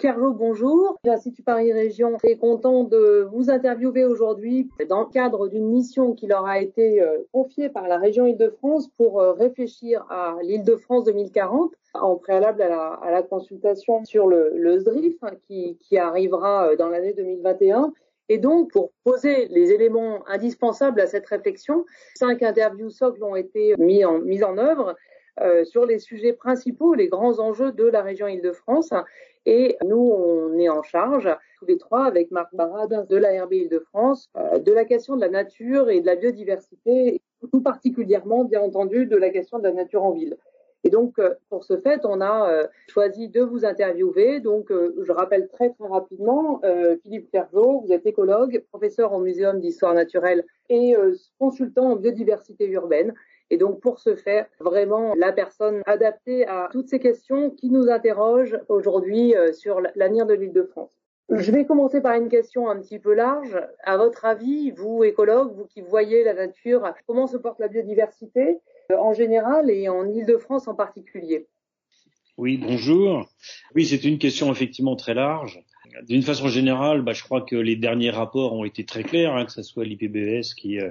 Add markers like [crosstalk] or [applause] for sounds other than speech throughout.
Carlo, bonjour. L'Institut Paris Région est content de vous interviewer aujourd'hui dans le cadre d'une mission qui leur a été euh, confiée par la région Île-de-France pour euh, réfléchir à l'Île-de-France 2040 en préalable à la, consultation sur le, SDRIF hein, qui, arrivera euh, dans l'année 2021. Et donc, pour poser les éléments indispensables à cette réflexion, cinq interviews socles ont été mis en, mis en œuvre sur les sujets principaux, les grands enjeux de la région Île-de-France. Et nous, on est en charge, tous les trois, avec Marc Barade de la RB Île-de-France, euh, de la question de la nature et de la biodiversité, tout particulièrement, bien entendu, de la question de la nature en ville. Et donc, euh, pour ce fait, on a euh, choisi de vous interviewer. Donc, je rappelle très très rapidement, Philippe Clergeau, vous êtes écologue, professeur au Muséum d'histoire naturelle et consultant en biodiversité urbaine. Et donc, pour ce faire, vraiment la personne adaptée à toutes ces questions qui nous interrogent aujourd'hui euh, sur l'avenir de l'île de France. Je vais commencer par une question un petit peu large. À votre avis, vous, écologue, vous qui voyez la nature, comment se porte la biodiversité euh, en général et en Île-de-France en particulier? Oui, bonjour. Oui, c'est une question effectivement très large. D'une façon générale, bah, je crois que les derniers rapports ont été très clairs, hein, que ce soit l'IPBES qui, euh,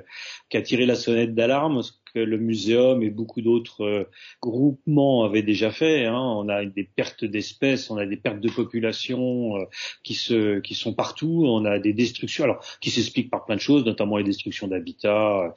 qui, a tiré la sonnette d'alarme, que le muséum et beaucoup d'autres euh, groupements avaient déjà fait. Hein. On a des pertes d'espèces, on a des pertes de population euh, qui, sont partout, on a des destructions, alors qui s'expliquent par plein de choses, notamment les destructions d'habitats,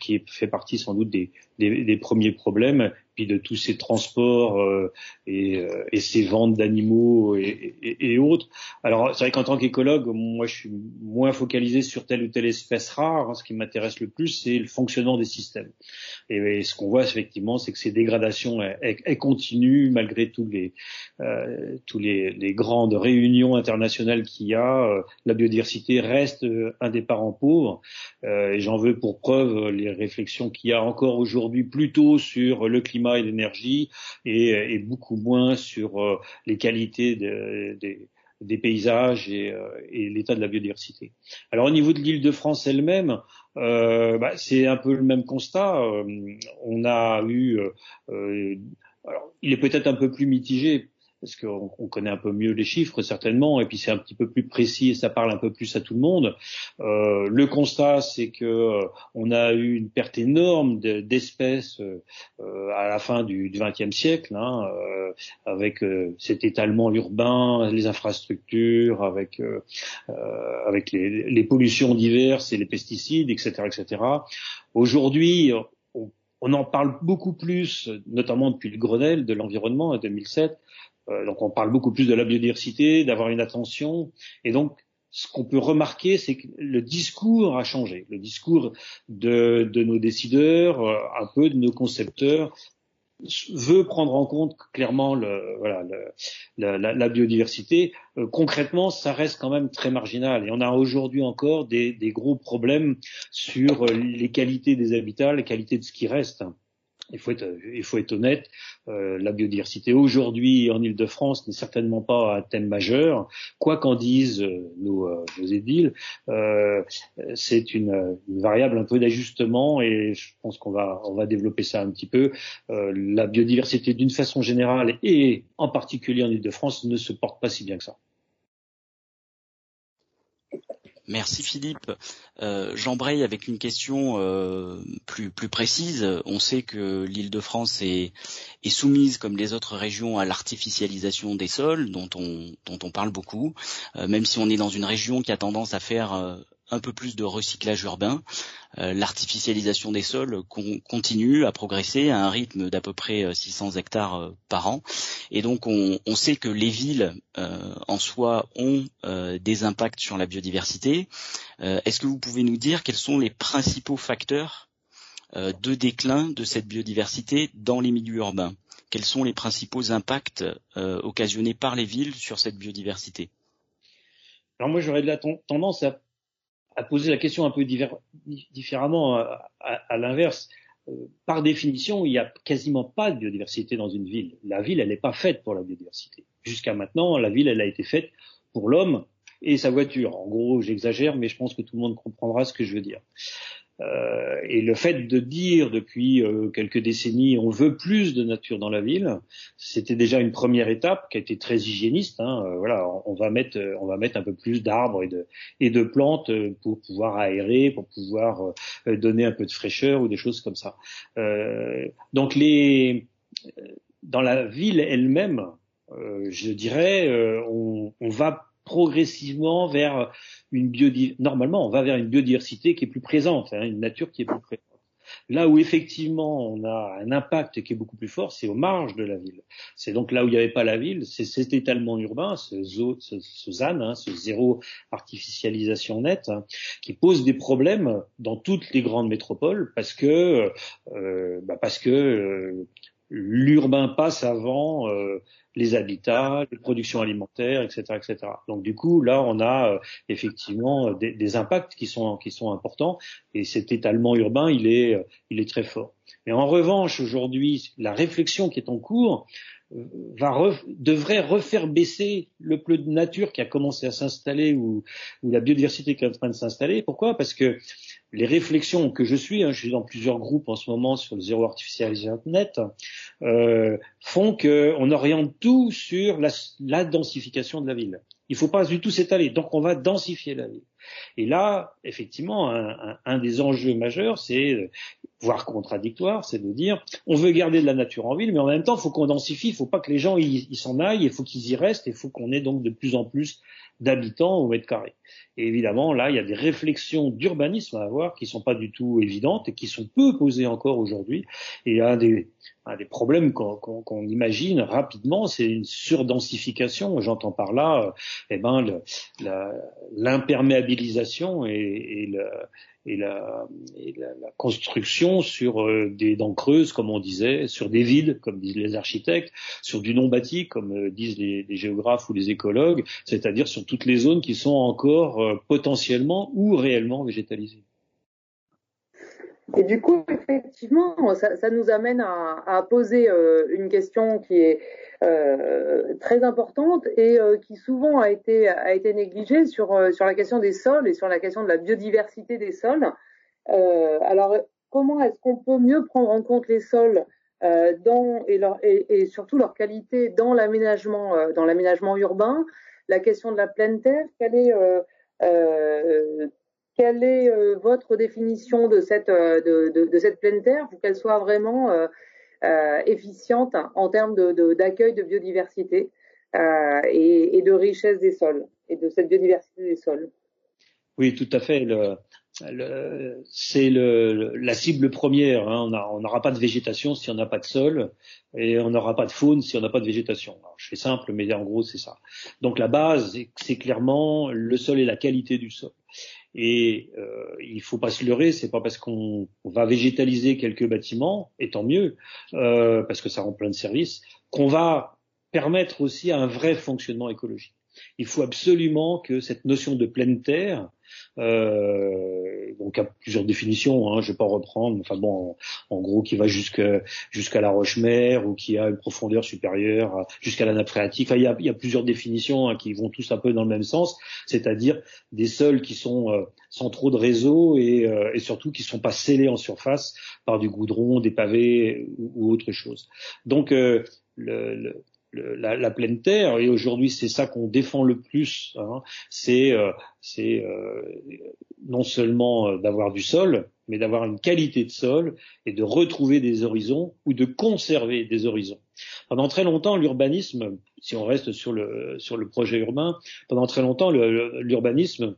qui fait partie sans doute des premiers problèmes puis de tous ces transports euh, et, euh, et, ces ventes d'animaux et, et, et, autres. Alors c'est vrai qu'en tant qu'écologue, moi je suis moins focalisé sur telle ou telle espèce rare. Hein. Ce qui m'intéresse le plus, c'est le fonctionnement des systèmes. Et, ce qu'on voit effectivement, c'est que ces dégradations elles, continuent malgré tous les euh, tous les, les, grandes réunions internationales qu'il y a. Euh, la biodiversité reste un des parents pauvres. et j'en veux pour preuve les réflexions qu'il y a encore aujourd'hui plutôt sur le climat et l'énergie et, beaucoup moins sur euh, les qualités des paysages euh, et, l'état de la biodiversité. Alors au niveau de l'île de France elle-même, euh, bah, c'est un peu le même constat. on a eu, alors il est peut-être un peu plus mitigé parce qu'on connaît un peu mieux les chiffres certainement, et puis c'est un petit peu plus précis et ça parle un peu plus à tout le monde. Euh, le constat, c'est que euh, on a eu une perte énorme d'espèces euh, à la fin du XXe siècle, hein, euh, avec cet étalement urbain, les infrastructures, avec avec les, les, pollutions diverses et les pesticides, etc., etc. Aujourd'hui, on en parle beaucoup plus, notamment depuis le Grenelle de l'environnement en 2007, euh, donc on parle beaucoup plus de la biodiversité, d'avoir une attention. Et donc ce qu'on peut remarquer, c'est que le discours a changé. Le discours de, de nos décideurs, euh, un peu de nos concepteurs, veut prendre en compte clairement le, voilà, le, la, la, biodiversité. Euh, concrètement, ça reste quand même très marginal. Et on a aujourd'hui encore des, des, gros problèmes sur les qualités des habitats, les qualités de ce qui reste il faut être, il faut être honnête, euh, la biodiversité aujourd'hui en Ile-de-France n'est certainement pas un thème majeur, quoi qu'en disent euh, nos, euh, nos édiles, euh, c'est une, une, variable un peu d'ajustement et je pense qu'on va, on va développer ça un petit peu. Euh, la biodiversité d'une façon générale et en particulier en Ile-de-France ne se porte pas si bien que ça. Merci Philippe. Euh, J'embraye avec une question euh, plus, plus précise. On sait que l'Île-de-France est, est, soumise, comme les autres régions, à l'artificialisation des sols, dont on, dont on parle beaucoup, euh, même si on est dans une région qui a tendance à faire un peu plus de recyclage urbain. Euh, l'artificialisation des sols continue à progresser à un rythme d'à peu près 600 euh, hectares euh, par an. Et donc on, sait que les villes en soi ont des impacts sur la biodiversité. Est-ce que vous pouvez nous dire quels sont les principaux facteurs de déclin de cette biodiversité dans les milieux urbains? Quels sont les principaux impacts occasionnés par les villes sur cette biodiversité? Alors moi j'aurais de la tendance à à poser la question un peu différemment euh, à, l'inverse. Euh, par définition, il n'y a quasiment pas de biodiversité dans une ville. La ville, elle n'est pas faite pour la biodiversité. Jusqu'à maintenant, la ville, elle a été faite pour l'homme et sa voiture. En gros, j'exagère, mais je pense que tout le monde comprendra ce que je veux dire. Euh, et le fait de dire depuis euh, quelques décennies on veut plus de nature dans la ville, c'était déjà une première étape qui a été très hygiéniste. Hein. Euh, voilà, on va mettre on va mettre un peu plus d'arbres et de plantes pour pouvoir aérer, pour pouvoir donner un peu de fraîcheur ou des choses comme ça. donc les dans la ville elle-même, je dirais, on va progressivement vers une biodiversité. Normalement, on va vers une biodiversité qui est plus présente, hein, une nature qui est plus présente. Là où effectivement on a un impact qui est beaucoup plus fort, c'est aux marges de la ville. C'est donc là où il n'y avait pas la ville, c'est cet étalement urbain, ce, ce, ce ZAN, hein, ce zéro artificialisation nette, hein, qui pose des problèmes dans toutes les grandes métropoles parce que euh, bah parce que euh, l'urbain passe avant euh, les habitats, les productions alimentaires, etc., etc. Donc du coup, là, on a euh, effectivement euh, des, impacts qui sont qui sont importants et cet étalement urbain, il est euh, il est très fort. Mais en revanche, aujourd'hui, la réflexion qui est en cours va devrait refaire baisser le peu de nature qui a commencé à s'installer ou, ou la biodiversité qui est en train de s'installer. Pourquoi? Parce que les réflexions que je suis, hein, je suis dans plusieurs groupes en ce moment sur le zéro artificialisation net, euh, font qu'on oriente tout sur la, la, densification de la ville. Il ne faut pas du tout s'étaler, donc on va densifier la ville. Et là, effectivement, un, un, des enjeux majeurs, c'est, voire contradictoire, c'est de dire, on veut garder de la nature en ville, mais en même temps, il faut qu'on densifie, il ne faut pas que les gens ils s'en aillent, il faut qu'ils y restent, il faut qu'on ait donc de plus en plus d'habitants au mètre carré. Et évidemment, là, il y a des réflexions d'urbanisme à avoir qui sont pas du tout évidentes et qui sont peu posées encore aujourd'hui. Et un des, un des problèmes qu'on imagine rapidement, c'est une surdensification. J'entends par là, euh, eh ben, l'imperméabilisation et, et, le, et la, la, construction sur euh, des dents creuses, comme on disait, sur des vides, comme disent les architectes, sur du non bâti, comme euh, disent les, les, géographes ou les écologues, c'est-à-dire sur toutes les zones qui sont encore potentiellement ou réellement végétalisées. Et du coup, effectivement, ça, ça nous amène à, à poser une question qui est euh, très importante et euh, qui souvent a été, a été négligée sur, euh, sur la question des sols et sur la question de la biodiversité des sols. alors, comment est-ce qu'on peut mieux prendre en compte les sols dans, et, leur, et, et, surtout leur qualité dans l'aménagement dans l'aménagement urbain? La question de la pleine terre, quelle est quelle est votre définition de cette, de, de, cette pleine terre? Pour qu'elle soit vraiment euh, efficiente en termes d'accueil de, biodiversité euh, et, de richesse des sols et de cette biodiversité des sols. Oui, tout à fait. C'est la cible première. Hein. On n'aura pas de végétation si on n'a pas de sol, et on n'aura pas de faune si on n'a pas de végétation. Alors, je fais simple, mais en gros c'est ça. Donc la base, c'est clairement le sol et la qualité du sol. Et euh, il faut pas se leurrer, c'est pas parce qu'on va végétaliser quelques bâtiments, et tant mieux, euh, parce que ça rend plein de services, qu'on va permettre aussi un vrai fonctionnement écologique. Il faut absolument que cette notion de pleine terre, euh, donc à plusieurs définitions, hein, je vais pas reprendre, enfin bon, en, gros qui va jusqu'à la roche-mère ou qui a une profondeur supérieure jusqu'à la nappe phréatique. il, y a, il, y a, plusieurs définitions hein, qui vont tous un peu dans le même sens, c'est-à-dire des sols qui sont euh, sans trop de réseau et, euh, et, surtout qui sont pas scellés en surface par du goudron, des pavés ou, autre chose. Donc euh, le, la, la, pleine terre, et aujourd'hui c'est ça qu'on défend le plus, hein, c'est euh, euh, non seulement euh, d'avoir du sol, mais d'avoir une qualité de sol et de retrouver des horizons ou de conserver des horizons. Pendant très longtemps, l'urbanisme, si on reste sur le, sur le projet urbain, pendant très longtemps, l'urbanisme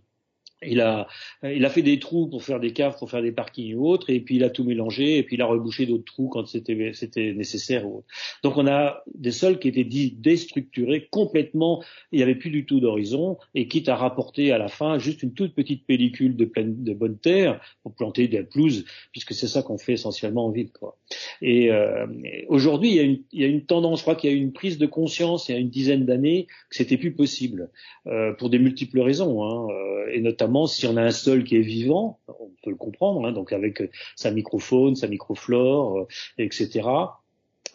il a, il a fait des trous pour faire des caves, pour faire des parkings ou autres, et puis il a tout mélangé, et puis il a rebouché d'autres trous quand c'était, c'était nécessaire ou autre. Donc on a des sols qui étaient déstructurés complètement, il n'y avait plus du tout d'horizon, et quitte à rapporter à la fin juste une toute petite pellicule de, pleine, de bonne terre pour planter des pelouses, puisque c'est ça qu'on fait essentiellement en ville. Quoi. Et euh, aujourd'hui, il y, a une, il y a une tendance, je crois qu'il y a une prise de conscience il y a une dizaine d'années que c'était plus possible, euh, pour des multiples raisons, hein, euh, et notamment si on a un sol qui est vivant, on peut le comprendre, hein, donc avec sa microfaune, sa microflore, euh, etc.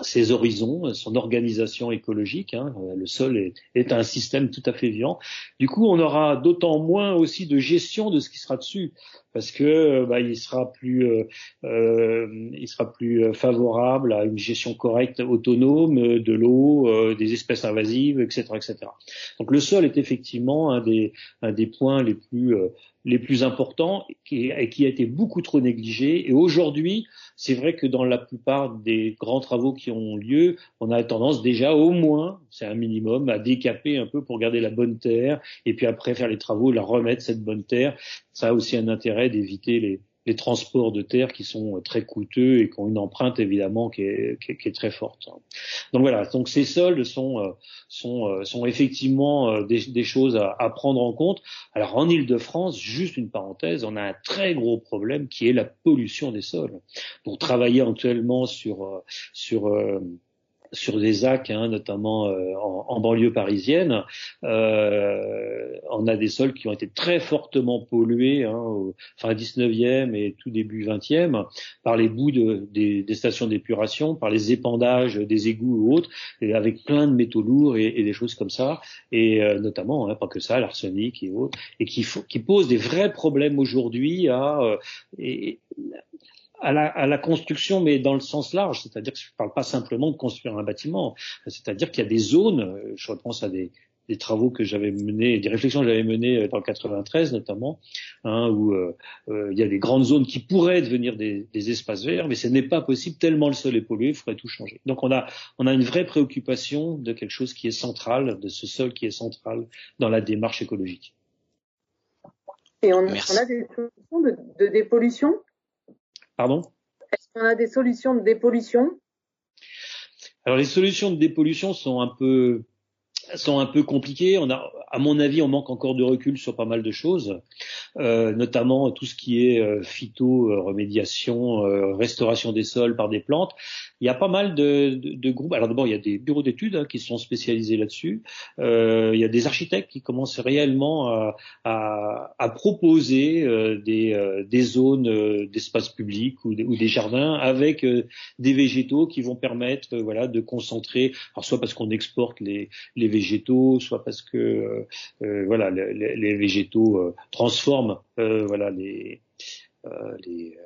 ses horizons, son organisation écologique. Hein. Le sol est, est, un système tout à fait vivant. Du coup, on aura d'autant moins aussi de gestion de ce qui sera dessus, parce que bah, il sera plus, euh, euh, il sera plus favorable à une gestion correcte, autonome de l'eau, euh, des espèces invasives, etc., etc. Donc le sol est effectivement un des, un des points les plus euh, les plus importants qui, qui a été beaucoup trop négligé. Et aujourd'hui, c'est vrai que dans la plupart des grands travaux qui ont lieu, on a tendance déjà au moins, c'est un minimum, à décaper un peu pour garder la bonne terre et puis après faire les travaux, la remettre cette bonne terre. Ça a aussi un intérêt d'éviter les, les transports de terre qui sont très coûteux et qui ont une empreinte évidemment qui est, qui est, très forte. Donc voilà, donc ces sols sont euh, sont, euh, sont effectivement euh, des, des choses à, à, prendre en compte. Alors en Île-de-France, juste une parenthèse, on a un très gros problème qui est la pollution des sols. Pour travailler actuellement sur sur sur des ZAC, hein, notamment euh, en, banlieue parisienne, euh, on a des sols qui ont été très fortement pollués, hein, au fin 19e et tout début 20e, par les bouts de, des, stations d'épuration, par les épandages des égouts ou autres, et avec plein de métaux lourds et, des choses comme ça, et euh, notamment, hein, pas que ça, l'arsenic et autres, et qui, qui posent des vrais problèmes aujourd'hui à et, à la, à la, construction, mais dans le sens large, c'est-à-dire que je ne parle pas simplement de construire un bâtiment, c'est-à-dire qu'il y a des zones, euh, je repense à des, des travaux que j'avais menés, des réflexions que j'avais menées euh, dans le 93 notamment, hein, où euh, il y a des grandes zones qui pourraient devenir des, des espaces verts, mais ce n'est pas possible tellement le sol est pollué, il faudrait tout changer. Donc on a, on a une vraie préoccupation de quelque chose qui est central, de ce sol qui est central dans la démarche écologique. Et on, on a des solutions de, de dépollution? Pardon Est-ce qu'on a des solutions de dépollution? Alors les solutions de dépollution sont un peu sont un peu compliquées. On a, à mon avis, on manque encore de recul sur pas mal de choses, euh, notamment tout ce qui est euh, phyto, remédiation, euh, restauration des sols par des plantes il y a pas mal de, de, de groupes. Alors d'abord, il y a des bureaux d'études hein, qui sont spécialisés là-dessus. Euh, il y a des architectes qui commencent réellement à, à, à proposer euh, des, euh, des, zones euh, d'espace public ou, ou, des jardins avec des végétaux qui vont permettre, voilà, de concentrer. Alors soit parce qu'on exporte les, les végétaux, soit parce que voilà, les, les végétaux transforment, voilà, les les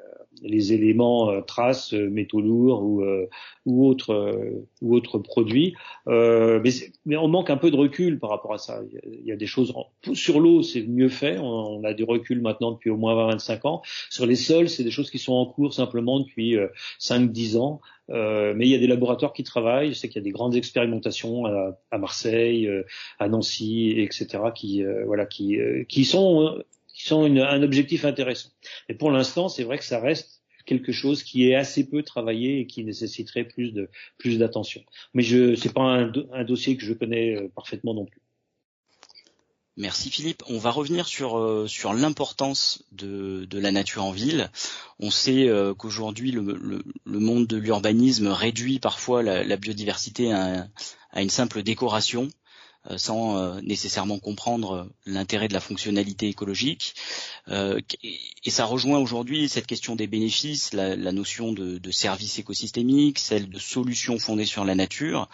les éléments euh, traces, euh, métaux lourds ou, euh, ou autres ou autres produits. mais, mais, on manque un peu de recul par rapport à ça. Il y a, des choses sur l'eau, c'est mieux fait. On, a du recul maintenant depuis au moins 20-25 ans. Sur les sols, c'est des choses qui sont en cours simplement depuis 5-10 ans. Euh, mais il y a des laboratoires qui travaillent. Je sais qu'il y a des grandes expérimentations à, à Marseille, à Nancy, etc. qui voilà qui qui sont qui sont un objectif intéressant. Mais pour l'instant, c'est vrai que ça reste quelque chose qui est assez peu travaillé et qui nécessiterait plus de plus d'attention. Mais je c'est pas un, un, dossier que je connais euh, parfaitement non plus. Merci Philippe. On va revenir sur euh, sur l'importance de, de la nature en ville. On sait euh, qu'aujourd'hui le, le, le, monde de l'urbanisme réduit parfois la, la biodiversité à, à, une simple décoration. Euh, sans euh, nécessairement comprendre l'intérêt de la fonctionnalité écologique. Euh, et ça rejoint aujourd'hui cette question des bénéfices, la, la notion de, de, service écosystémique, celle de solutions fondées sur la nature.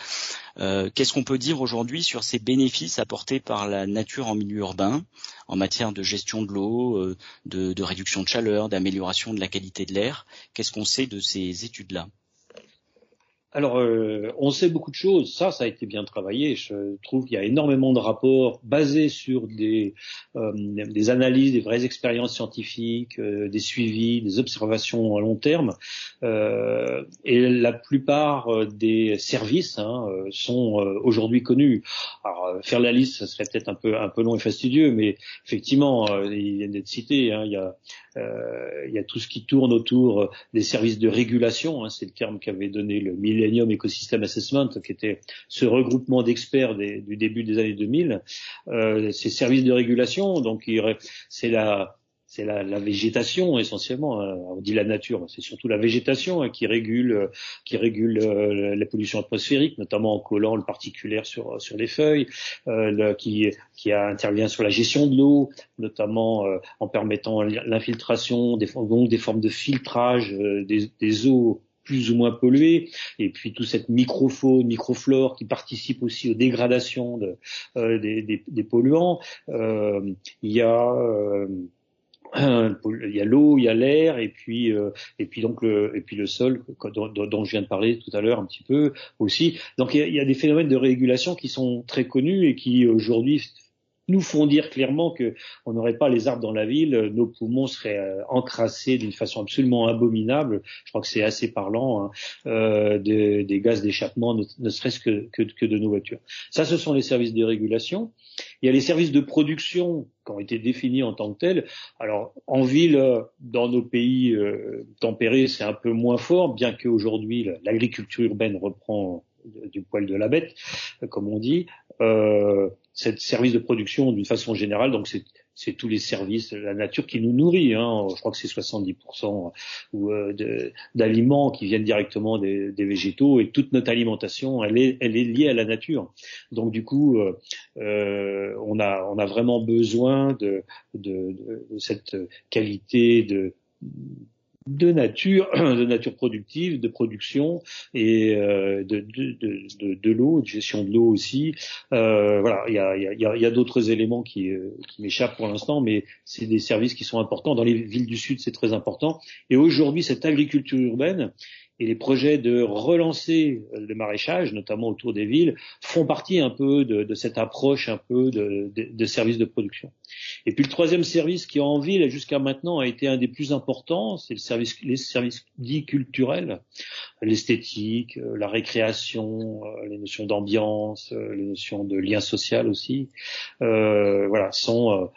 Qu'est-ce qu'on peut dire aujourd'hui sur ces bénéfices apportés par la nature en milieu urbain en matière de gestion de l'eau, de, de réduction de chaleur, d'amélioration de la qualité de l'air? Qu'est-ce qu'on sait de ces études-là? Alors, euh, on sait beaucoup de choses. Ça, ça a été bien travaillé. Je trouve qu'il y a énormément de rapports basés sur des, euh, analyses, des vraies expériences scientifiques, euh, des suivis, des observations à long terme. et la plupart des services hein, sont aujourd'hui connus. Alors, faire la liste, ça serait peut-être un peu un peu long et fastidieux, mais effectivement, il vient d'être cité. Hein, il y a euh, il y a tout ce qui tourne autour des services de régulation, hein, c'est le terme qu'avait donné le Millennium Ecosystem Assessment, qui était ce regroupement d'experts du début des années 2000. Euh, ces services de régulation, donc c'est la c'est la, la, végétation essentiellement. Hein. On dit la nature, c'est surtout la végétation hein, qui régule, qui régule euh, la pollution atmosphérique, notamment en collant le particulaire sur sur les feuilles, euh, qui qui intervient sur la gestion de l'eau, notamment euh, en permettant l'infiltration des, donc des formes de filtrage des, des eaux plus ou moins polluées, et puis toute cette microfaune, microflore qui participe aussi aux dégradations de, des, des, des, polluants. il y a il y a l'eau, il y a l'air, et puis euh, et puis donc le et puis le sol dont, je viens de parler tout à l'heure un petit peu aussi. Donc il y, a, des phénomènes de régulation qui sont très connus et qui aujourd'hui nous font dire clairement que on n'aurait pas les arbres dans la ville, nos poumons seraient euh, encrassés d'une façon absolument abominable. Je crois que c'est assez parlant hein, euh, des, gaz d'échappement, ne, serait-ce que, de nos voitures. Ça, ce sont les services de régulation. Il y a les services de production qui ont été définis en tant que tels. Alors, en ville, dans nos pays euh, tempérés, c'est un peu moins fort, bien qu'aujourd'hui l'agriculture urbaine reprend du poil de la bête, comme on dit. Euh, cette service de production d'une façon générale, donc c'est tous les services, la nature qui nous nourrit. Hein. Je crois que c'est 70% euh, d'aliments qui viennent directement des, des, végétaux et toute notre alimentation, elle est, elle est liée à la nature. Donc du coup, euh, euh on, a, on a vraiment besoin de, de, de cette qualité de de nature, [clears throat] de nature productive, de production et euh, de, de, de, de l'eau, de gestion de l'eau aussi. Euh, voilà, il y a, y a, y a d'autres éléments qui, euh, qui m'échappent pour l'instant, mais c'est des services qui sont importants. Dans les villes du Sud, c'est très important. Et aujourd'hui, cette agriculture urbaine, et les projets de relancer le maraîchage, notamment autour des villes, font partie un peu de, cette approche un peu de, de, de, services de production. Et puis le troisième service qui en ville jusqu'à maintenant a été un des plus importants, c'est le service, les services dits culturels, l'esthétique, euh, la récréation, euh, les notions d'ambiance, euh, les notions de lien social aussi, euh, voilà, sont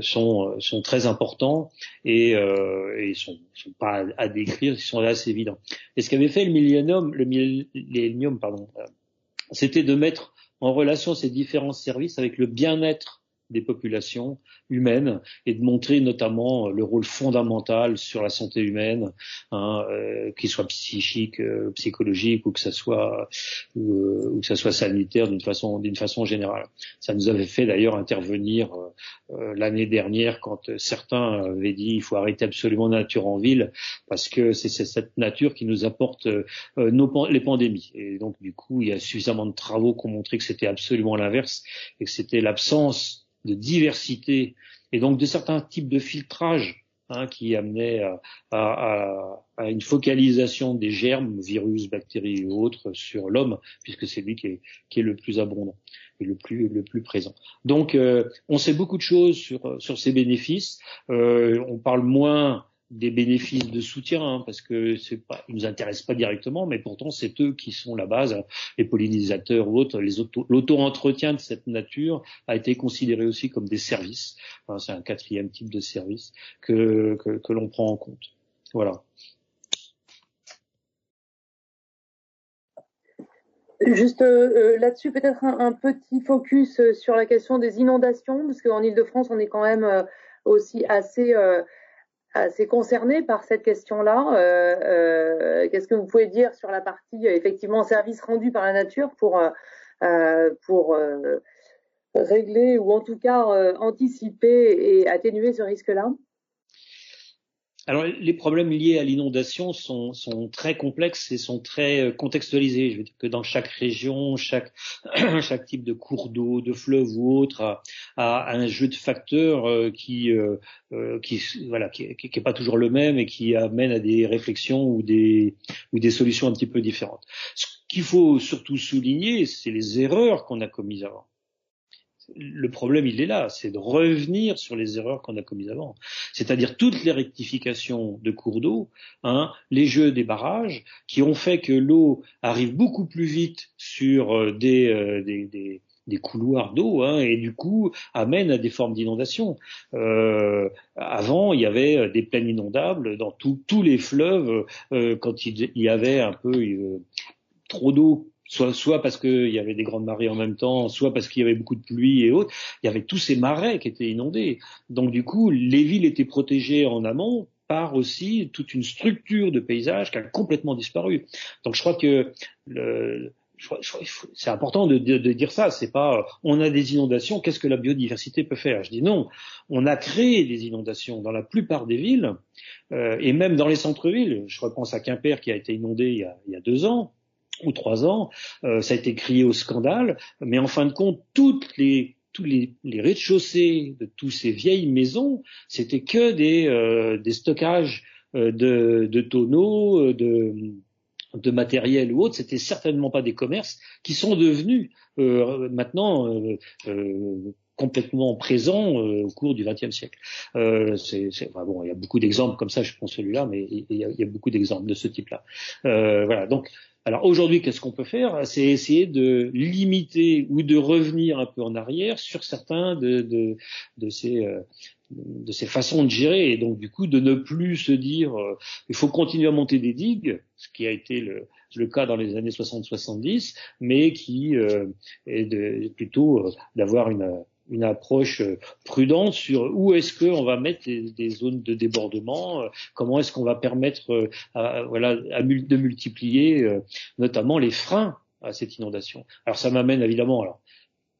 sont sont très importants et, euh, et sont, sont pas à, décrire, ils sont assez évidents. Et ce qu'avait fait le millénium, le millénium, pardon, c'était de mettre en relation ces différents services avec le bien-être des populations humaines et de montrer notamment le rôle fondamental sur la santé humaine, hein, euh, qu'il soit psychique, euh, psychologique ou que ça soit euh, ou que ça soit sanitaire d'une façon d'une façon générale. Ça nous avait fait d'ailleurs intervenir euh, l'année dernière quand certains avaient dit il faut arrêter absolument nature en ville parce que c'est cette nature qui nous apporte nos, les pandémies. Et donc du coup il y a suffisamment de travaux qui ont montré que c'était absolument l'inverse et que c'était l'absence de diversité et donc de certains types de filtrage hein, qui amenaient à, à, à, une focalisation des germes, virus, bactéries et autres sur l'homme, puisque c'est lui qui est, qui est, le plus abondant et le plus, le plus présent. Donc euh, on sait beaucoup de choses sur, sur ces bénéfices. Euh, on parle moins des bénéfices de soutien, hein, parce que c'est pas, ils nous intéressent pas directement, mais pourtant c'est eux qui sont la base, les pollinisateurs ou autres, les l'auto-entretien de cette nature a été considéré aussi comme des services. C'est un quatrième type de service que que, que l'on prend en compte. Voilà. Juste euh, là-dessus, peut-être un, un, petit focus sur la question des inondations, parce qu'en Ile-de-France, on est quand même euh, aussi assez euh, assez concerné par cette question-là. Euh, euh, Qu'est-ce que vous pouvez dire sur la partie effectivement service rendu par la nature pour euh, pour euh, régler ou en tout cas euh, anticiper et atténuer ce risque-là? Alors les problèmes liés à l'inondation sont, sont, très complexes et sont très euh, contextualisés. Je veux dire que dans chaque région, chaque, [clears throat] chaque type de cours d'eau, de fleuve ou autre a, a un jeu de facteurs euh, qui, euh, qui voilà qui, qui, pas toujours le même et qui amène à des réflexions ou des ou des solutions un petit peu différentes. Ce qu'il faut surtout souligner, c'est les erreurs qu'on a commises avant le problème, il est là, c'est de revenir sur les erreurs qu'on a commises avant. C'est-à-dire toutes les rectifications de cours d'eau, hein, les jeux des barrages, qui ont fait que l'eau arrive beaucoup plus vite sur euh, des, euh, des, des, couloirs d'eau hein, et du coup amène à des formes d'inondation. Euh, avant, il y avait euh, des plaines inondables dans tous les fleuves quand il, y avait un peu trop d'eau soit, soit parce qu'il y avait des grandes marées en même temps, soit parce qu'il y avait beaucoup de pluie et autres, il y avait tous ces marais qui étaient inondés. Donc du coup, les villes étaient protégées en amont par aussi toute une structure de paysage qui a complètement disparu. Donc je crois que le, c'est important de, de, dire ça. C'est pas, on a des inondations, qu'est-ce que la biodiversité peut faire? Je dis non. On a créé des inondations dans la plupart des villes euh, et même dans les centres-villes. Je repense à Quimper qui a été inondé il y a, il y a deux ans ou trois ans. Euh, ça a été crié au scandale, mais en fin de compte, toutes les tous les, les rez-de-chaussée de toutes ces vieilles maisons, c'était que des, euh, des stockages euh, de, de tonneaux, de de matériel ou autre, c'était certainement pas des commerces qui sont devenus euh, maintenant euh, euh, complètement présents au cours du XXe siècle. c'est, bon, il y a beaucoup d'exemples comme ça. Je prends celui-là, mais il y, a, beaucoup d'exemples de ce type-là. voilà. Donc, alors aujourd'hui, qu'est-ce qu'on peut faire? C'est essayer de limiter ou de revenir un peu en arrière sur certains de, de, de ces de ces façons de gérer et donc du coup de ne plus se dire euh, il faut continuer à monter des digues, ce qui a été le, le cas dans les années 60-70, mais qui euh, est de, plutôt euh, d'avoir une, une approche prudente sur où est-ce qu'on va mettre des, zones de débordement, comment est-ce qu'on va permettre à, voilà, de multiplier notamment les freins à cette inondation. Alors ça m'amène évidemment alors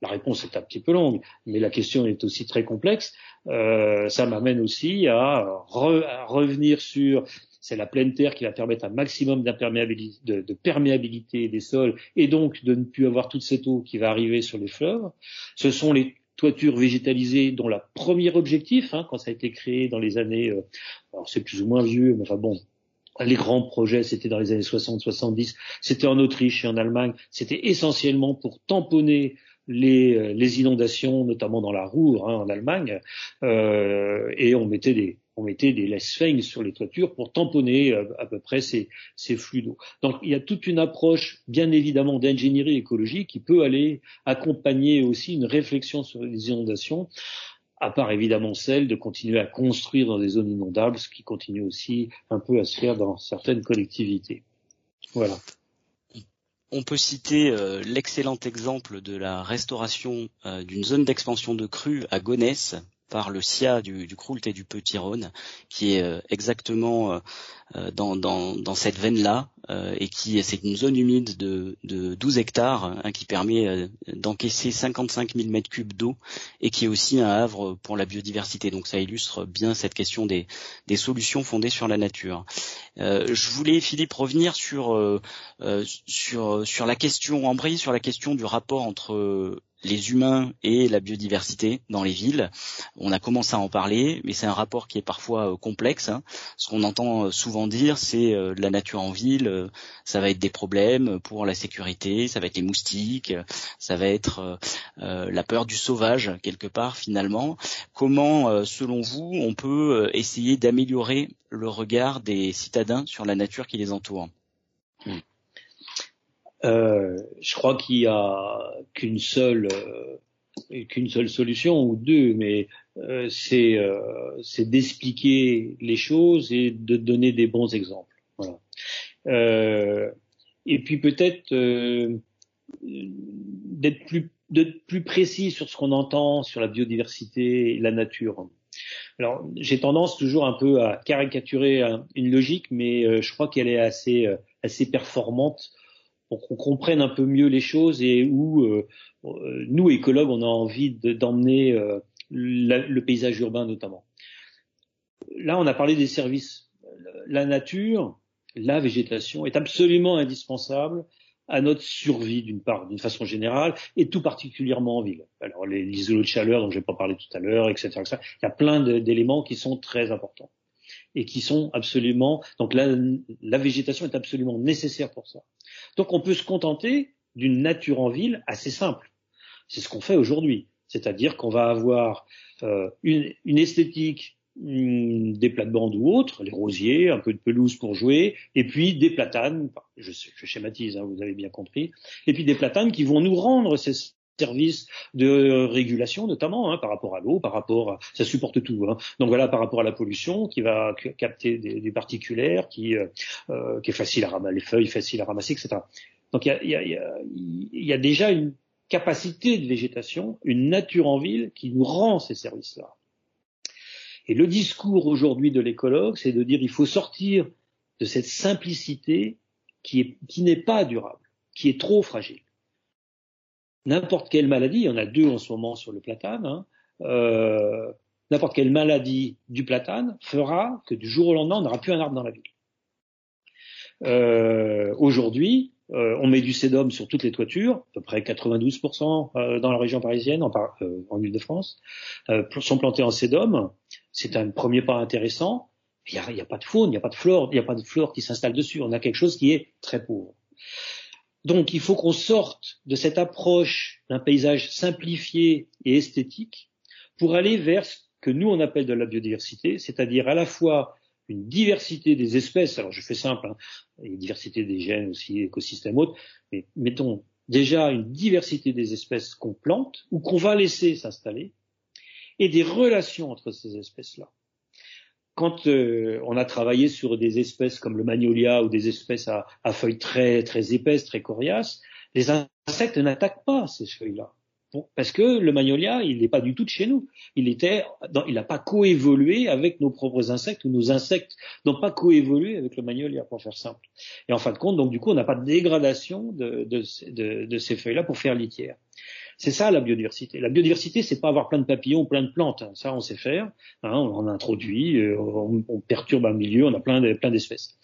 la réponse est un petit peu longue, mais la question est aussi très complexe. Euh, ça m'amène aussi à, revenir sur c'est la pleine terre qui va permettre un maximum d'imperméabilité, de, perméabilité des sols et donc de ne plus avoir toute cette eau qui va arriver sur les fleuves. Ce sont les toitures végétalisées dont le premier objectif, hein, quand ça a été créé dans les années, euh, alors c'est plus ou moins vieux, mais enfin bon, les grands projets, c'était dans les années 60-70, c'était en Autriche et en Allemagne, c'était essentiellement pour tamponner les, euh, les, inondations, notamment dans la Ruhr hein, en Allemagne, euh, et on mettait des on mettait des laisse sur les toitures pour tamponner euh, à, peu près ces, ces flux d'eau. Donc il y a toute une approche, bien évidemment, d'ingénierie écologique qui peut aller accompagner aussi une réflexion sur les inondations, à part évidemment celle de continuer à construire dans des zones inondables, ce qui continue aussi un peu à se faire dans certaines collectivités. Voilà. On peut citer euh, l'excellent exemple de la restauration euh, d'une zone d'expansion de crue à Gonesse par le SIA du, du Croult et du Petit Rhône, qui est euh, exactement euh, dans, dans, dans, cette veine-là, euh, et qui c'est une zone humide de, de 12 hectares hein, qui permet d'encaisser 55 000 mètres cubes d'eau et qui est aussi un havre pour la biodiversité. Donc ça illustre bien cette question des, des solutions fondées sur la nature. je voulais Philippe revenir sur sur sur la question embrayer sur la question du rapport entre les humains et la biodiversité dans les villes. On a commencé à en parler, mais c'est un rapport qui est parfois euh, complexe. Hein. Ce qu'on entend euh, souvent dire, c'est euh, la nature en ville, ça va être des problèmes pour la sécurité, ça va être les moustiques, ça va être la peur du sauvage quelque part finalement. Comment, selon vous, on peut essayer d'améliorer le regard des citadins sur la nature qui les entoure? Euh, je crois qu'il y a qu'une seule euh, qu'une seule solution ou deux, mais euh, c'est d'expliquer les choses et de donner des bons exemples. Et puis peut-être d'être plus d'être plus précis sur ce qu'on entend sur la biodiversité et la nature. Alors, j'ai tendance toujours un peu à caricaturer une logique, mais je crois qu'elle est assez assez performante pour qu'on comprenne un peu mieux les choses et où euh, euh, nous écologues on a envie d'emmener euh, le paysage urbain notamment. Là on a parlé des services. La nature, la végétation est absolument indispensable à notre survie d'une part, d'une façon générale, et tout particulièrement en ville. Alors les, de chaleur dont je n'ai pas parlé tout à l'heure, etc., etc. Il y a plein d'éléments qui sont très importants et qui sont absolument donc la, la végétation est absolument nécessaire pour ça. Donc on peut se contenter d'une nature en ville assez simple. C'est ce qu'on fait aujourd'hui, c'est-à-dire qu'on va avoir euh, une, une, esthétique hmm, des plates-bandes ou autres, les rosiers, un peu de pelouse pour jouer, et puis des platanes, je, je schématise, hein, vous avez bien compris, et puis des platanes qui vont nous rendre ces services de régulation notamment hein, par rapport à l'eau, par rapport à, ça supporte tout. Hein. Donc voilà par rapport à la pollution qui va capter des, des particulaires, qui, euh, euh, qui est facile à ramasser, les feuilles faciles à ramasser, etc. Donc il y a, y, a, y, y a déjà une capacité de végétation, une nature en ville qui nous rend ces services-là. Et le discours aujourd'hui de l'écologue, c'est de dire il faut sortir de cette simplicité qui n'est qui pas durable qui est trop fragile. N'importe quelle maladie, il y en a deux en ce moment sur le platane, hein, euh, n'importe quelle maladie du platane fera que du jour au lendemain, on n'aura plus un arbre dans la ville. Euh, Aujourd'hui, euh, on met du sédum sur toutes les toitures, à peu près 92% euh, dans la région parisienne, en, en Ile-de-France, sont plantés en sédum. C'est un premier pas intéressant. Il n'y a, a, pas de faune, il n'y a pas de flore, il n'y a pas de flore qui s'installe dessus. On a quelque chose qui est très pauvre. Donc il faut qu'on sorte de cette approche d'un paysage simplifié et esthétique pour aller vers ce que nous on appelle de la biodiversité, c'est-à-dire à la fois une diversité des espèces, alors je fais simple, hein, une diversité des gènes aussi, écosystèmes autres, mais mettons déjà une diversité des espèces qu'on plante ou qu'on va laisser s'installer, et des relations entre ces espèces-là. Quand euh, on a travaillé sur des espèces comme le magnolia ou des espèces à, à feuilles très très épaisses, très coriaces, les insectes n'attaquent pas ces feuilles-là parce que le magnolia, il n'est pas du tout de chez nous. Il était, il n'a pas coévolué avec nos propres insectes ou nos insectes n'ont pas coévolué avec le magnolia, pour faire simple. Et en fin de compte, donc du coup, on n'a pas de dégradation de, de, de, ces feuilles-là pour faire litière. C'est ça la biodiversité. La biodiversité, c'est pas avoir plein de papillons, plein de plantes. Ça, on sait faire. Hein, on en introduit, euh, on, perturbe un milieu, on a plein d'espèces.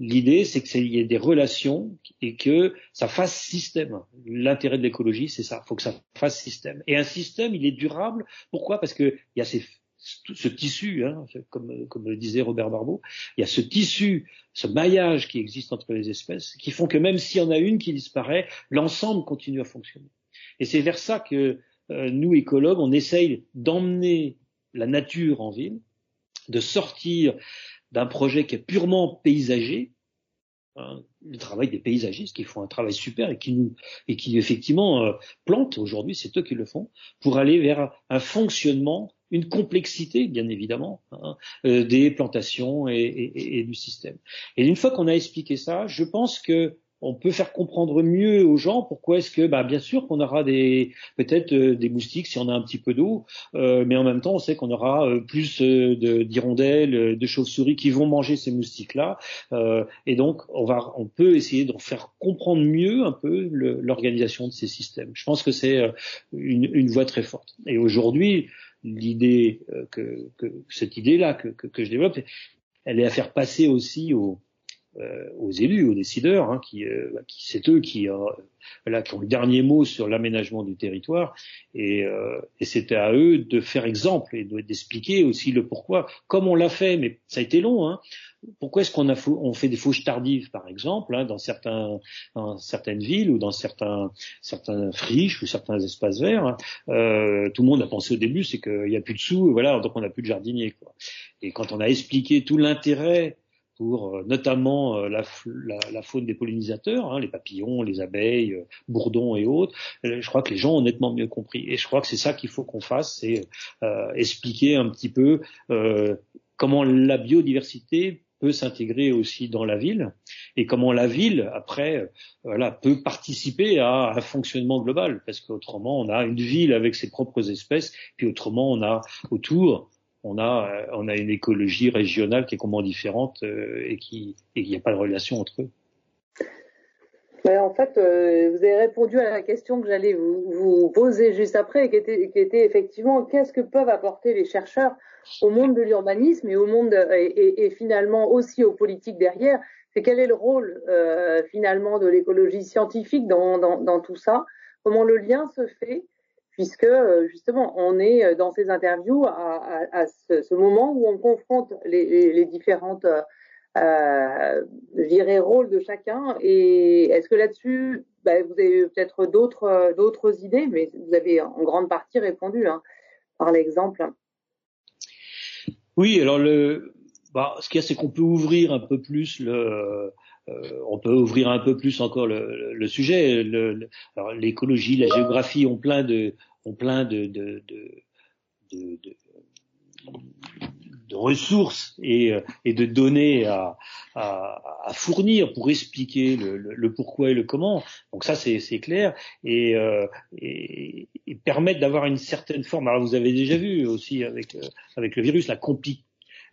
L'idée, c'est qu'il y ait des relations et que ça fasse système. L'intérêt de l'écologie, c'est ça. Il faut que ça fasse système. Et un système, il est durable. Pourquoi? Parce qu'il y a ce tissu, hein, comme, comme le disait Robert Barbeau, il y a ce tissu, ce maillage qui existe entre les espèces, qui font que même s'il y en a une qui disparaît, l'ensemble continue à fonctionner. Et c'est vers ça que euh, nous, écologues, on essaye d'emmener la nature en ville, de sortir d'un projet qui est purement paysager, hein, le travail des paysagistes qui font un travail super et qui nous et qui effectivement euh, plantent aujourd'hui, c'est eux qui le font, pour aller vers un fonctionnement, une complexité bien évidemment hein, euh, des plantations et, et, et, du système. Et une fois qu'on a expliqué ça, je pense que on peut faire comprendre mieux aux gens pourquoi est-ce que, bah, bien sûr qu'on aura des peut-être euh, des moustiques si on a un petit peu d'eau, euh, mais en même temps on sait qu'on aura euh, plus d'hirondelles, de, chauves-souris qui vont manger ces moustiques-là, et donc on va, on peut essayer de faire comprendre mieux un peu l'organisation de ces systèmes. Je pense que c'est une, une voie très forte. Et aujourd'hui, l'idée que, que, cette idée-là que, que, que je développe, elle est à faire passer aussi aux euh, aux élus, aux décideurs, hein, qui, euh, qui c'est eux qui, euh, qui ont le dernier mot sur l'aménagement du territoire, et, et c'était à eux de faire exemple et d'expliquer aussi le pourquoi, comme on l'a fait, mais ça a été long. Hein, pourquoi est-ce qu'on a on fait des fauches tardives, par exemple, hein, dans certains, dans certaines villes ou dans certains, certains friches ou certains espaces verts hein, euh, Tout le monde a pensé au début, c'est qu'il n'y a plus de sous, voilà, donc on n'a plus de jardinier. Quoi. Et quand on a expliqué tout l'intérêt pour euh, notamment euh, la, la, faune des pollinisateurs, hein, les papillons, les abeilles, euh, bourdons et autres. Je crois que les gens ont nettement mieux compris. Et je crois que c'est ça qu'il faut qu'on fasse, c'est expliquer un petit peu comment la biodiversité peut s'intégrer aussi dans la ville et comment la ville après voilà peut participer à un fonctionnement global parce qu'autrement on a une ville avec ses propres espèces puis autrement on a autour on a, euh, on a une écologie régionale qui est complètement différente euh, et qui il n'y a pas de relation entre eux. en fait, euh, vous avez répondu à la question que j'allais vous, poser juste après, qui était, qui était effectivement qu'est-ce que peuvent apporter les chercheurs au monde de l'urbanisme et au monde et, et, finalement aussi aux politiques derrière? C'est quel est le rôle finalement de l'écologie scientifique dans, dans, tout ça? Comment le lien se fait puisque euh, justement on est euh, dans ces interviews à, à, ce, moment où on confronte les, les, différentes euh, euh rôles de chacun. Et est-ce que là-dessus, bah, vous avez peut-être d'autres d'autres idées, mais vous avez en grande partie répondu hein, par l'exemple. Oui, alors le, bah, ce qu'il y a, c'est qu'on peut ouvrir un peu plus le, on peut ouvrir un peu plus encore le, sujet. L'écologie, la géographie ont plein de, ressources et, euh, de données à, fournir pour expliquer le, pourquoi et le comment. Donc ça c'est clair et, euh, et, permettre d'avoir une certaine forme. Alors vous avez déjà vu aussi avec euh, le virus la compli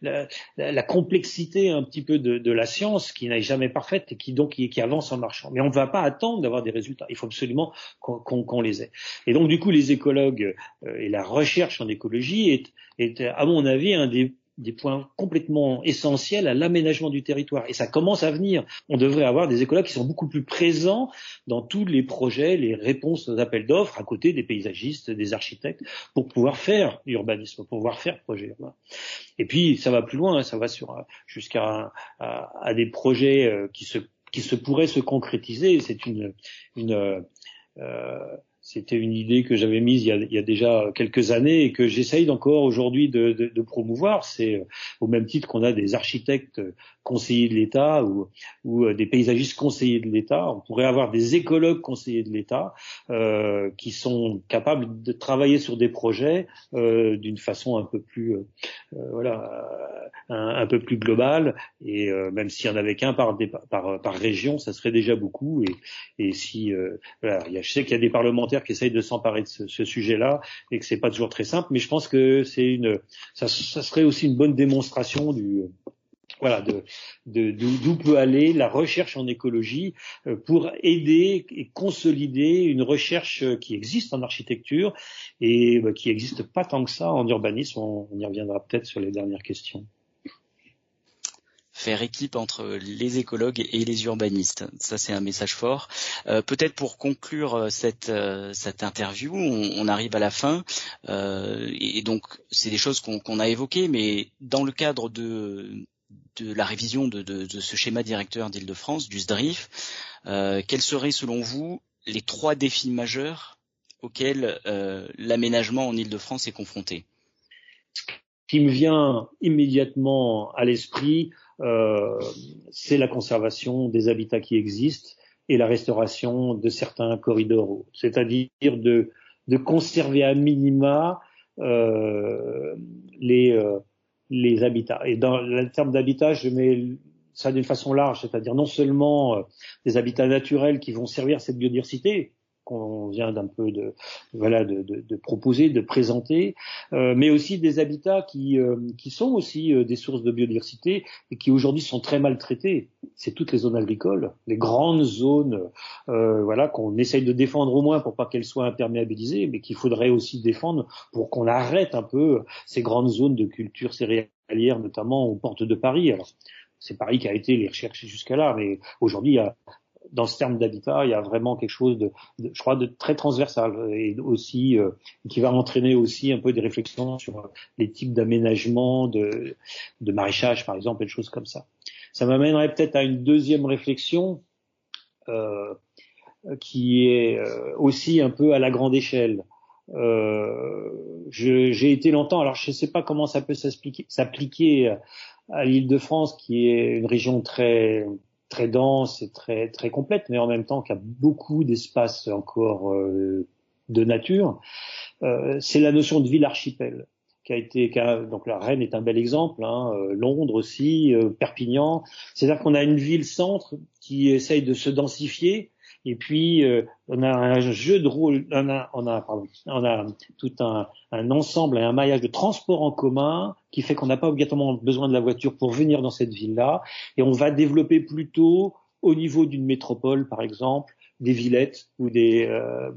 la, complexité un petit peu de, la science qui n'est jamais parfaite et qui donc qui, avance en marchant. Mais on ne va pas attendre d'avoir des résultats. Il faut absolument qu'on les ait. Et donc du coup, les écologues euh, et la recherche en écologie est, est à mon avis un des des points complètement essentiels à l'aménagement du territoire. Et ça commence à venir. On devrait avoir des écologues qui sont beaucoup plus présents dans tous les projets, les réponses aux appels d'offres, à côté des paysagistes, des architectes, pour pouvoir faire l'urbanisme, pour pouvoir faire projet urbain. Et puis, ça va plus loin, hein, ça va sur jusqu'à à, des projets euh, qui se qui se pourraient se concrétiser. C'est une, une euh, c'était une idée que j'avais mise il y, a, il y, a, déjà quelques années et que j'essaye encore aujourd'hui de, de, de, promouvoir. C'est euh, au même titre qu'on a des architectes conseillers de l'État ou, ou, euh, des paysagistes conseillers de l'État. On pourrait avoir des écologues conseillers de l'État euh, qui sont capables de travailler sur des projets euh, d'une façon un peu plus, euh, voilà, un, peu plus globale. Et même s'il y en avait qu'un par, par, par, région, ça serait déjà beaucoup. Et, et si, voilà, je sais qu'il y a des parlementaires qui essayent de s'emparer de ce, sujet-là et que c'est pas toujours très simple. Mais je pense que c'est une, ça, serait aussi une bonne démonstration du, voilà, de d'où peut aller la recherche en écologie euh, pour aider et consolider une recherche qui existe en architecture et bah, qui n'existe pas tant que ça en urbanisme. on y reviendra peut-être sur les dernières questions faire équipe entre les écologues et les urbanistes. Ça, c'est un message fort. Euh, peut-être pour conclure euh, cette, euh, cette interview, on, arrive à la fin. et donc, c'est des choses qu'on a évoquées, mais dans le cadre de, de la révision de, de, de ce schéma directeur d'Île-de-France, du SDRIF, quels seraient selon vous les trois défis majeurs auxquels l'aménagement en Île-de-France est confronté? Ce qui me vient immédiatement à l'esprit, euh, c'est la conservation des habitats qui existent et la restauration de certains corridors, c'est-à-dire de, de, conserver à minima euh, les, euh, les habitats. Et dans le terme d'habitat, je mets ça d'une façon large, c'est-à-dire non seulement euh, des habitats naturels qui vont servir cette biodiversité, qu'on vient d'un peu de voilà de, de, de, proposer, de présenter, euh, mais aussi des habitats qui euh, qui sont aussi euh, des sources de biodiversité et qui aujourd'hui sont très maltraités. C'est toutes les zones agricoles, les grandes zones, voilà qu'on essaye de défendre au moins pour pas qu'elles soient imperméabilisées, mais qu'il faudrait aussi défendre pour qu'on arrête un peu ces grandes zones de culture céréalière, notamment aux portes de Paris. Alors c'est Paris qui a été les recherches jusqu'à là, mais aujourd'hui il y a dans ce terme d'habitat, il y a vraiment quelque chose de, je crois, de très transversal et aussi euh, qui va entraîner aussi un peu des réflexions sur les types d'aménagement, de, de maraîchage par exemple, et des choses comme ça. Ça m'amènerait peut-être à une deuxième réflexion euh, qui est euh, aussi un peu à la grande échelle. Euh, j'ai été longtemps, alors je ne sais pas comment ça peut s'appliquer à l'Île-de-France, qui est une région très très dense et très très complète, mais en même temps qui a beaucoup d'espace encore euh, de nature. Euh, c'est la notion de ville archipel qui a été donc la Rennes est un bel exemple, hein, euh, Londres aussi, Perpignan. C'est-à-dire qu'on a une ville centre qui essaye de se densifier et puis, euh, on a un jeu de rôle, on a, on a, pardon, on a tout un, un ensemble et un maillage de transport en commun qui fait qu'on n'a pas obligatoirement besoin de la voiture pour venir dans cette ville-là. Et on va développer plutôt au niveau d'une métropole, par exemple, des villettes ou des, euh,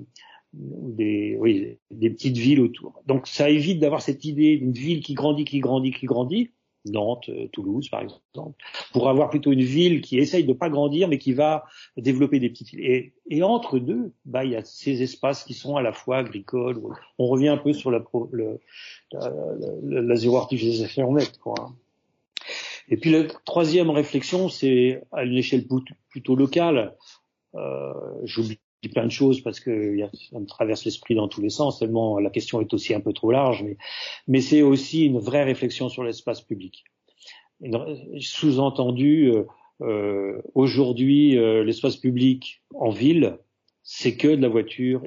des, oui, des petites villes autour. Donc ça évite d'avoir cette idée d'une ville qui grandit, qui grandit, qui grandit, Nantes, euh, Toulouse par exemple, pour avoir plutôt une ville qui essaye de pas grandir mais qui va développer des petites villes. Et, entre deux, bah il y a ces espaces qui sont à la fois agricoles. On revient un peu sur la, le, la, la zéro artificialisation nette, quoi. Et puis la troisième réflexion, c'est à une échelle plutôt locale. Euh, J'oublie dis plein de choses parce que ça me traverse l'esprit dans tous les sens, tellement la question est aussi un peu trop large, mais, c'est aussi une vraie réflexion sur l'espace public. Sous-entendu, euh, euh, aujourd'hui, euh, l'espace public en ville, c'est que de la voiture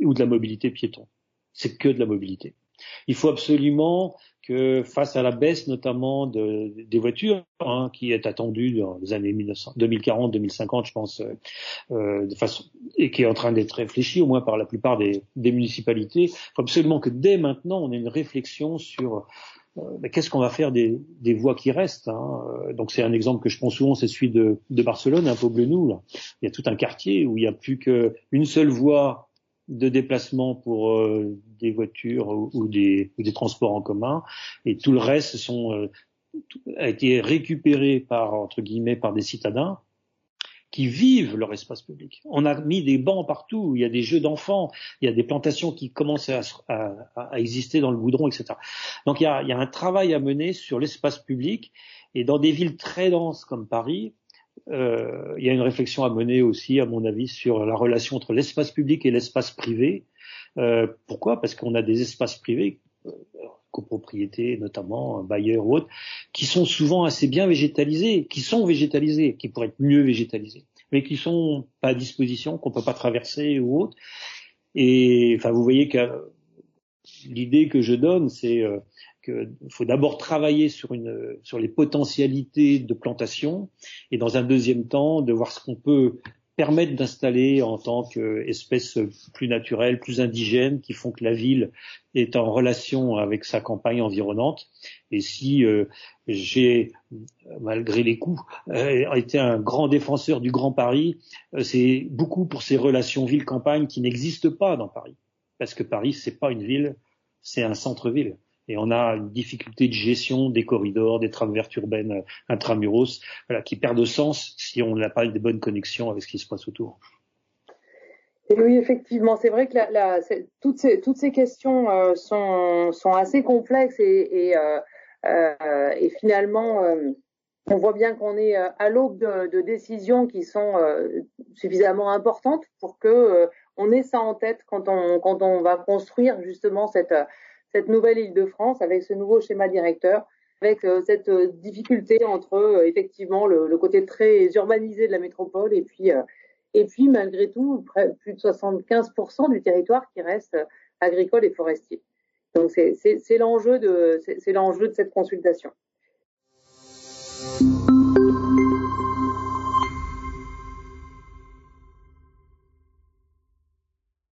ou de la mobilité piéton. C'est que de la mobilité. Il faut absolument que face à la baisse notamment de, des voitures, hein, qui est attendue dans les années 2040-2050, je pense, euh, euh, de façon et qui est en train d'être réfléchie au moins par la plupart des, des municipalités, il faut absolument que dès maintenant on ait une réflexion sur ben, qu'est-ce qu'on va faire des, des voies qui restent hein Donc c'est un exemple que je prends souvent, c'est celui de, de Barcelone, un Poblenou. Là. Il y a tout un quartier où il n'y a plus qu'une seule voie de déplacement pour euh, des voitures ou, des, ou, des, transports en commun, et tout le reste sont, euh, a été récupéré par entre guillemets par des citadins qui vivent leur espace public. On a mis des bancs partout, il y a des jeux d'enfants, il y a des plantations qui commencent à, à, à exister dans le goudron, etc. Donc il y a, il y a un travail à mener sur l'espace public et dans des villes très denses comme Paris, euh, il y a une réflexion à mener aussi, à mon avis, sur la relation entre l'espace public et l'espace privé. Euh, pourquoi? Parce qu'on a des espaces privés, euh, copropriété notamment, bailleurs ou autres, qui sont souvent assez bien végétalisés, qui sont végétalisés, qui pourraient être mieux végétalisés, mais qui sont pas à disposition, qu'on peut pas traverser ou autre. Et enfin, vous voyez que l'idée que je donne, c'est euh, qu'il faut d'abord travailler sur, les potentialités de plantation et dans un deuxième temps de voir ce qu'on peut permettre d'installer en tant qu'espèce plus naturelle, plus indigène, qui font que la ville est en relation avec sa campagne environnante. Et si euh, j'ai, malgré les coups, euh, été un grand défenseur du Grand Paris, euh, c'est beaucoup pour ces relations ville-campagne qui n'existent pas dans Paris. Parce que Paris, c'est pas une ville, c'est un centre-ville et on a une difficulté de gestion des corridors, des trames vertes urbaines euh, intramuros, qui perdent de sens si on n'a pas des bonnes connexions avec ce qui se passe autour. Et oui, effectivement, c'est vrai que toutes, ces, questions euh, sont, assez complexes et, euh, finalement, on voit bien qu'on est à l'aube de, décisions qui sont suffisamment importantes pour que on ait ça en tête quand on va construire justement cette cette nouvelle Île-de-France avec ce nouveau schéma directeur, avec euh, cette euh, difficulté entre euh, effectivement le, côté très urbanisé de la métropole et puis et puis malgré tout plus de 75% du territoire qui reste agricole et forestier. Donc c'est l'enjeu de c'est l'enjeu de cette consultation.